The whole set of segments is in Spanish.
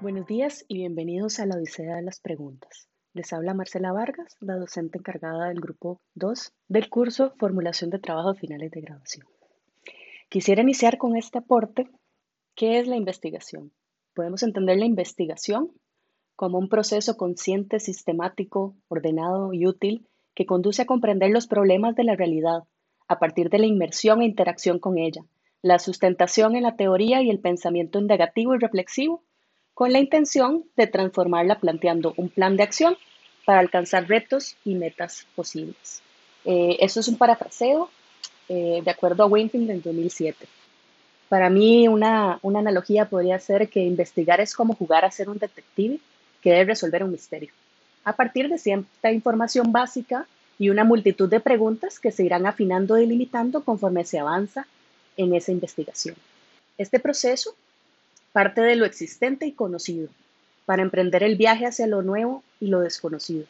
Buenos días y bienvenidos a la Odisea de las Preguntas. Les habla Marcela Vargas, la docente encargada del grupo 2 del curso Formulación de Trabajos Finales de Graduación. Quisiera iniciar con este aporte. ¿Qué es la investigación? Podemos entender la investigación como un proceso consciente, sistemático, ordenado y útil que conduce a comprender los problemas de la realidad a partir de la inmersión e interacción con ella, la sustentación en la teoría y el pensamiento indagativo y reflexivo con la intención de transformarla planteando un plan de acción para alcanzar retos y metas posibles. Eh, esto es un parafraseo eh, de acuerdo a Winfield del 2007. Para mí una, una analogía podría ser que investigar es como jugar a ser un detective que debe resolver un misterio, a partir de cierta información básica y una multitud de preguntas que se irán afinando y delimitando conforme se avanza en esa investigación. Este proceso parte de lo existente y conocido, para emprender el viaje hacia lo nuevo y lo desconocido,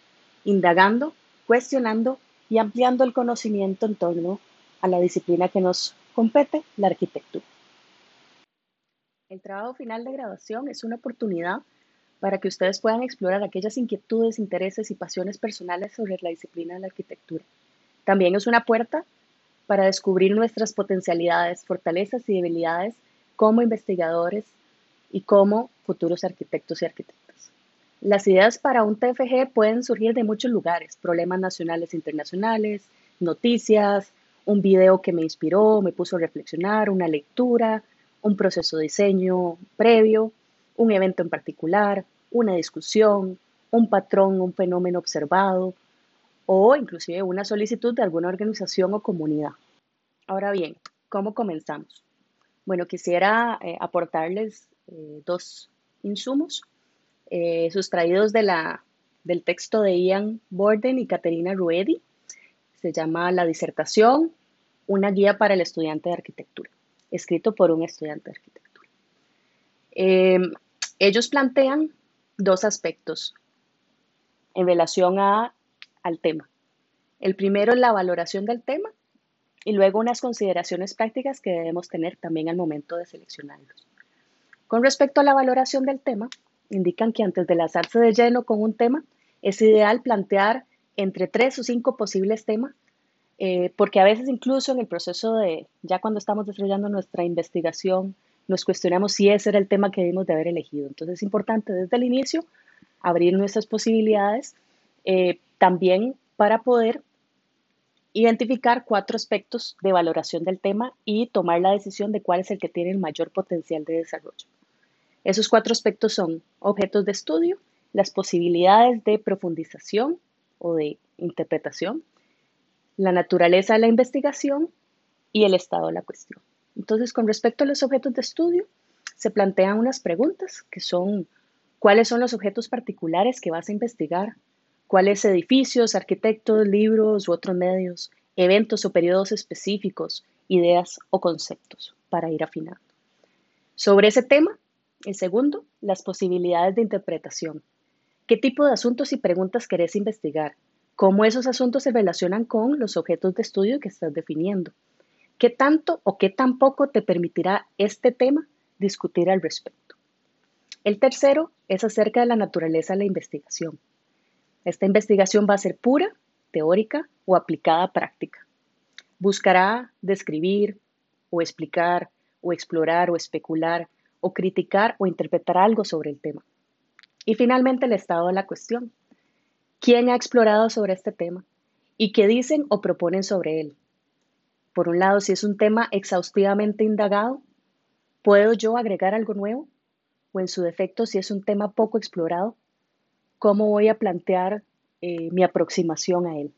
indagando, cuestionando y ampliando el conocimiento en torno a la disciplina que nos compete, la arquitectura. El trabajo final de graduación es una oportunidad para que ustedes puedan explorar aquellas inquietudes, intereses y pasiones personales sobre la disciplina de la arquitectura. También es una puerta para descubrir nuestras potencialidades, fortalezas y debilidades como investigadores y como futuros arquitectos y arquitectas. Las ideas para un TFG pueden surgir de muchos lugares, problemas nacionales e internacionales, noticias, un video que me inspiró, me puso a reflexionar, una lectura, un proceso de diseño previo, un evento en particular, una discusión, un patrón, un fenómeno observado o inclusive una solicitud de alguna organización o comunidad. Ahora bien, ¿cómo comenzamos? Bueno, quisiera eh, aportarles eh, dos insumos eh, sustraídos de la, del texto de Ian Borden y Caterina Ruedi. Se llama La disertación, una guía para el estudiante de arquitectura, escrito por un estudiante de arquitectura. Em, ellos plantean dos aspectos en relación a, al tema. El primero es la valoración del tema y luego unas consideraciones prácticas que debemos tener también al momento de seleccionarlos. Con respecto a la valoración del tema, indican que antes de lanzarse de lleno con un tema, es ideal plantear entre tres o cinco posibles temas, eh, porque a veces incluso en el proceso de, ya cuando estamos desarrollando nuestra investigación, nos cuestionamos si ese era el tema que debimos de haber elegido. Entonces es importante desde el inicio abrir nuestras posibilidades, eh, también para poder identificar cuatro aspectos de valoración del tema y tomar la decisión de cuál es el que tiene el mayor potencial de desarrollo. Esos cuatro aspectos son objetos de estudio, las posibilidades de profundización o de interpretación, la naturaleza de la investigación y el estado de la cuestión. Entonces, con respecto a los objetos de estudio, se plantean unas preguntas que son cuáles son los objetos particulares que vas a investigar, cuáles edificios, arquitectos, libros u otros medios, eventos o periodos específicos, ideas o conceptos para ir afinando. Sobre ese tema, el segundo, las posibilidades de interpretación. ¿Qué tipo de asuntos y preguntas querés investigar? ¿Cómo esos asuntos se relacionan con los objetos de estudio que estás definiendo? ¿Qué tanto o qué tan poco te permitirá este tema discutir al respecto? El tercero es acerca de la naturaleza de la investigación. Esta investigación va a ser pura, teórica o aplicada práctica. Buscará describir o explicar o explorar o especular o criticar o interpretar algo sobre el tema. Y finalmente el estado de la cuestión. ¿Quién ha explorado sobre este tema? ¿Y qué dicen o proponen sobre él? Por un lado, si es un tema exhaustivamente indagado, ¿puedo yo agregar algo nuevo? O en su defecto, si es un tema poco explorado, ¿cómo voy a plantear eh, mi aproximación a él?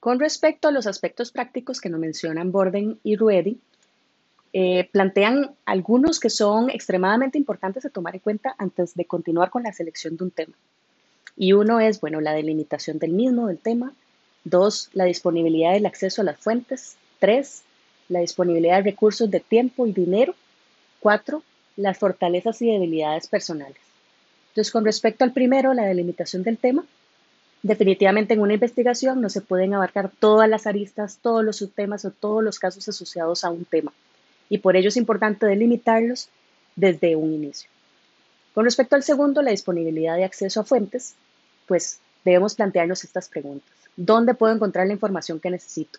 Con respecto a los aspectos prácticos que nos mencionan Borden y Ruedi, eh, plantean algunos que son extremadamente importantes de tomar en cuenta antes de continuar con la selección de un tema. Y uno es, bueno, la delimitación del mismo, del tema. Dos, la disponibilidad del acceso a las fuentes. Tres, la disponibilidad de recursos de tiempo y dinero. Cuatro, las fortalezas y debilidades personales. Entonces, con respecto al primero, la delimitación del tema, definitivamente en una investigación no se pueden abarcar todas las aristas, todos los subtemas o todos los casos asociados a un tema y por ello es importante delimitarlos desde un inicio. Con respecto al segundo, la disponibilidad de acceso a fuentes, pues debemos plantearnos estas preguntas. ¿Dónde puedo encontrar la información que necesito?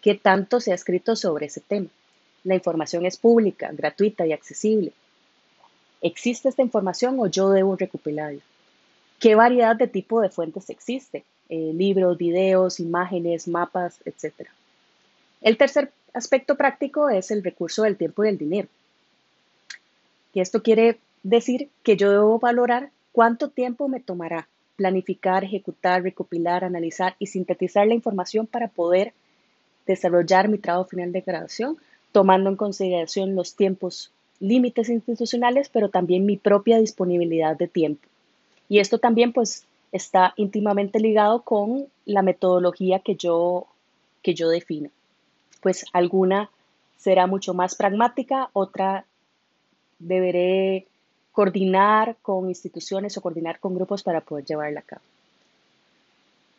¿Qué tanto se ha escrito sobre ese tema? La información es pública, gratuita y accesible. ¿Existe esta información o yo debo recopilarla? ¿Qué variedad de tipo de fuentes existe? Eh, libros, videos, imágenes, mapas, etc. El tercer aspecto práctico es el recurso del tiempo y del dinero. Y esto quiere decir que yo debo valorar cuánto tiempo me tomará planificar, ejecutar, recopilar, analizar y sintetizar la información para poder desarrollar mi trabajo final de graduación, tomando en consideración los tiempos límites institucionales, pero también mi propia disponibilidad de tiempo. Y esto también pues está íntimamente ligado con la metodología que yo, que yo defino. Pues alguna será mucho más pragmática, otra deberé coordinar con instituciones o coordinar con grupos para poder llevarla a cabo.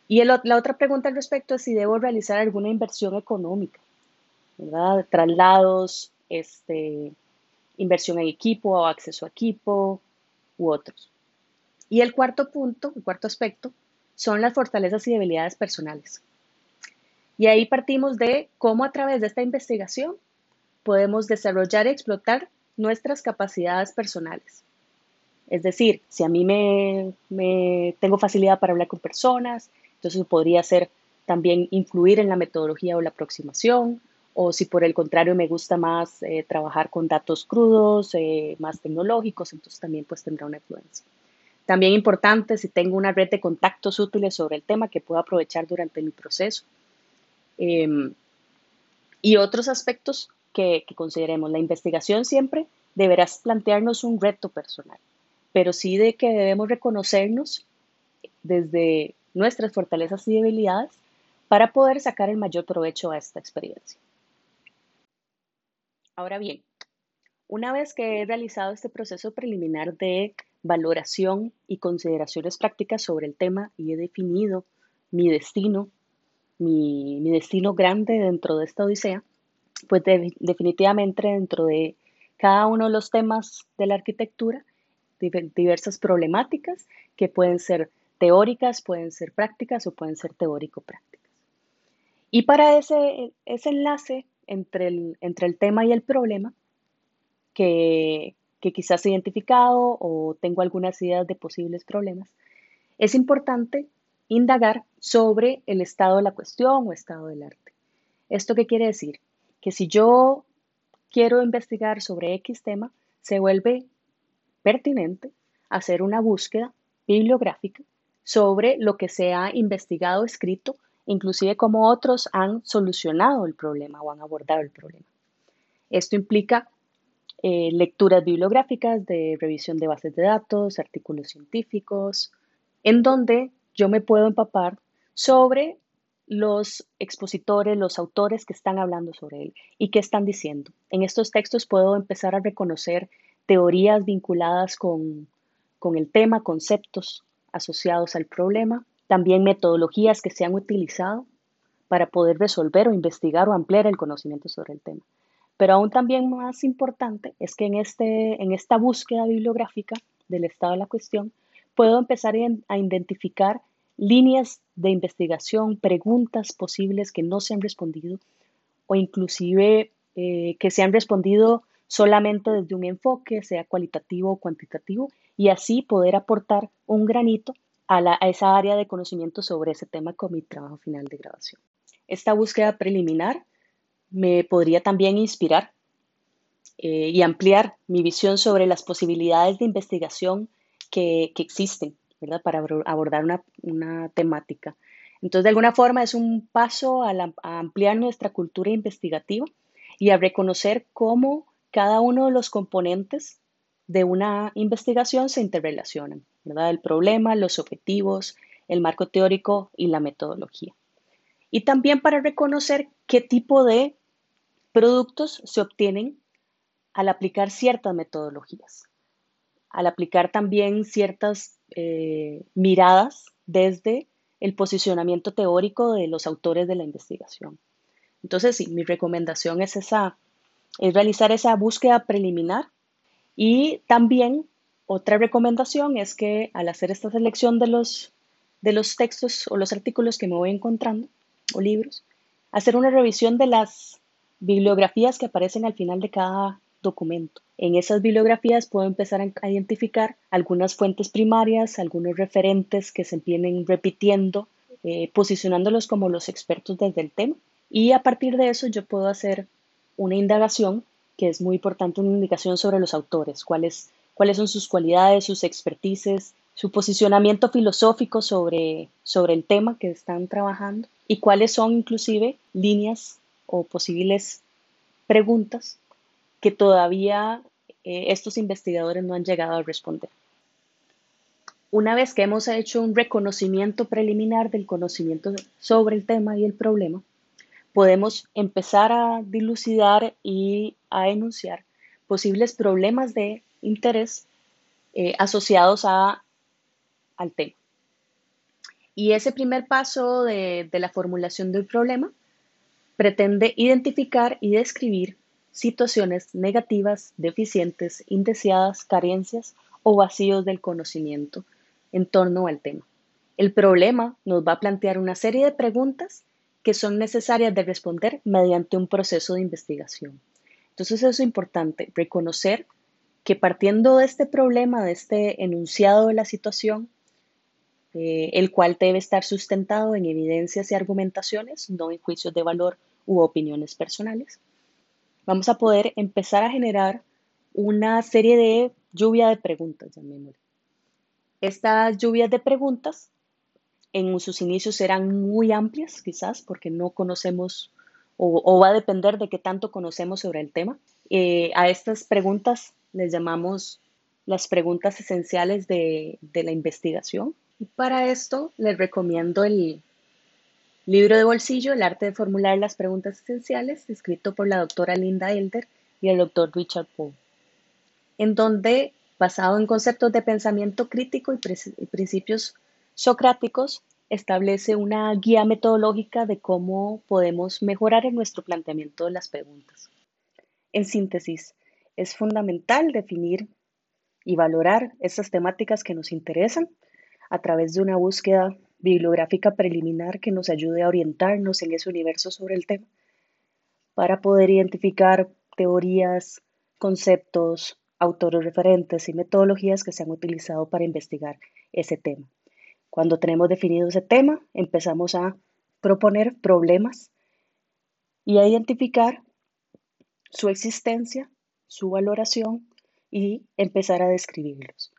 Y la otra pregunta al respecto es si debo realizar alguna inversión económica, ¿verdad? Traslados, este, inversión en equipo o acceso a equipo u otros. Y el cuarto punto, el cuarto aspecto, son las fortalezas y debilidades personales. Y ahí partimos de cómo a través de esta investigación podemos desarrollar y explotar nuestras capacidades personales. Es decir, si a mí me, tengo facilidad para hablar con personas, entonces podría ser también influir en la metodología o la aproximación, o si por el contrario me gusta más eh, trabajar con datos crudos, eh, más tecnológicos, entonces también pues tendrá una influencia. También importante si tengo una red de contactos útiles sobre el tema que puedo aprovechar durante mi proceso. Em, y otros aspectos que, consideremos. La investigación siempre deberás plantearnos un reto personal, pero sí de que debemos reconocernos desde nuestras fortalezas y debilidades para poder sacar el mayor provecho a esta experiencia. Ahora bien, una vez que he realizado este proceso preliminar de valoración y consideraciones prácticas sobre el tema y he definido mi destino, mi, destino grande dentro de esta odisea, pues definitivamente dentro de cada uno de los temas de la arquitectura, diversas problemáticas que pueden ser teóricas, pueden ser prácticas o pueden ser teórico-prácticas. Y para ese, ese enlace entre el, entre el tema y el problema, que, que quizás he identificado o tengo algunas ideas de posibles problemas, es importante indagar sobre el estado de la cuestión o estado del arte. ¿Esto qué quiere decir? que si yo quiero investigar sobre X tema, se vuelve pertinente hacer una búsqueda bibliográfica sobre lo que se ha investigado, escrito, inclusive cómo otros han solucionado el problema o han abordado el problema. Esto implica eh, lecturas bibliográficas de revisión de bases de datos, artículos científicos, en donde yo me puedo empapar sobre los expositores, los autores que están hablando sobre él y qué están diciendo. En estos textos puedo empezar a reconocer teorías vinculadas con, con el tema, conceptos asociados al problema, también metodologías que se han utilizado para poder resolver o investigar o ampliar el conocimiento sobre el tema. Pero aún también más importante es que en, este, en esta búsqueda bibliográfica del estado de la cuestión, puedo empezar a identificar líneas de investigación, preguntas posibles que no se han respondido o inclusive eh, que se han respondido solamente desde un enfoque, sea cualitativo o cuantitativo, y así poder aportar un granito a, esa área de conocimiento sobre ese tema con mi trabajo final de grabación. Esta búsqueda preliminar me podría también inspirar eh, y ampliar mi visión sobre las posibilidades de investigación que existen para abordar una, temática. Entonces, de alguna forma es un paso a, ampliar nuestra cultura investigativa y a reconocer cómo cada uno de los componentes de una investigación se interrelacionan, ¿verdad? El problema, los objetivos, el marco teórico y la metodología. Y también para reconocer qué tipo de productos se obtienen al aplicar ciertas metodologías, al aplicar también ciertas eh, miradas desde el posicionamiento teórico de los autores de la investigación. Entonces, sí, mi recomendación es esa, es realizar esa búsqueda preliminar y también Otra recomendación es que al hacer esta selección de los, de los textos o los artículos que me voy encontrando, o libros, hacer una revisión de las bibliografías que aparecen al final de cada documento. En esas bibliografías puedo empezar a identificar algunas fuentes primarias, algunos referentes que se vienen repitiendo, eh, posicionándolos como los expertos desde el tema. Y a partir de eso yo puedo hacer una indagación, que es muy importante, una indicación sobre los autores, cuáles, cuáles son sus cualidades, sus expertices, su posicionamiento filosófico sobre, sobre el tema que están trabajando y cuáles son inclusive líneas o posibles preguntas que todavía eh, estos investigadores no han llegado a responder. Una vez que hemos hecho un reconocimiento preliminar del conocimiento sobre el tema y el problema, podemos empezar a dilucidar y a enunciar posibles problemas de interés eh, asociados a, al tema. Y ese primer paso de, de la formulación del problema pretende identificar y describir situaciones negativas, deficientes, indeseadas, carencias o vacíos del conocimiento en torno al tema. El problema nos va a plantear una serie de preguntas que son necesarias de responder mediante un proceso de investigación. Entonces es importante, reconocer que partiendo de este problema, de este enunciado de la situación, eh, el cual debe estar sustentado en evidencias y argumentaciones, no en juicios de valor u opiniones personales, vamos a poder empezar a generar una serie de lluvia de preguntas, llamémosle. Estas lluvias de preguntas en sus inicios serán muy amplias, quizás, porque no conocemos o, va a depender de qué tanto conocemos sobre el tema. Eh, a estas preguntas les llamamos las preguntas esenciales de, de la investigación. Y para esto les recomiendo el libro de bolsillo, El arte de formular las preguntas esenciales, escrito por la doctora Linda Elder y el doctor Richard Poe, en donde, basado en conceptos de pensamiento crítico y principios socráticos establece una guía metodológica de cómo podemos mejorar en nuestro planteamiento de las preguntas. En síntesis, es fundamental definir y valorar estas temáticas que nos interesan a través de una búsqueda bibliográfica preliminar que nos ayude a orientarnos en ese universo sobre el tema para poder identificar teorías, conceptos, autores referentes y metodologías que se han utilizado para investigar ese tema. Cuando tenemos definido ese tema, empezamos a proponer problemas y a identificar su existencia, su valoración y empezar a describirlos.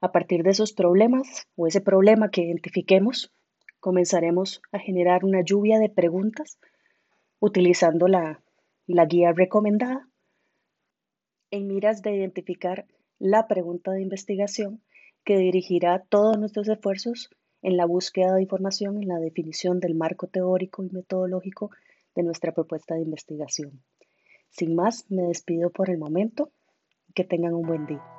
A partir de esos problemas o ese problema que identifiquemos, comenzaremos a generar una lluvia de preguntas utilizando la, la guía recomendada en miras de identificar la pregunta de investigación que dirigirá todos nuestros esfuerzos en la búsqueda de información, en la definición del marco teórico y metodológico de nuestra propuesta de investigación. Sin más, me despido por el momento. Que tengan un buen día.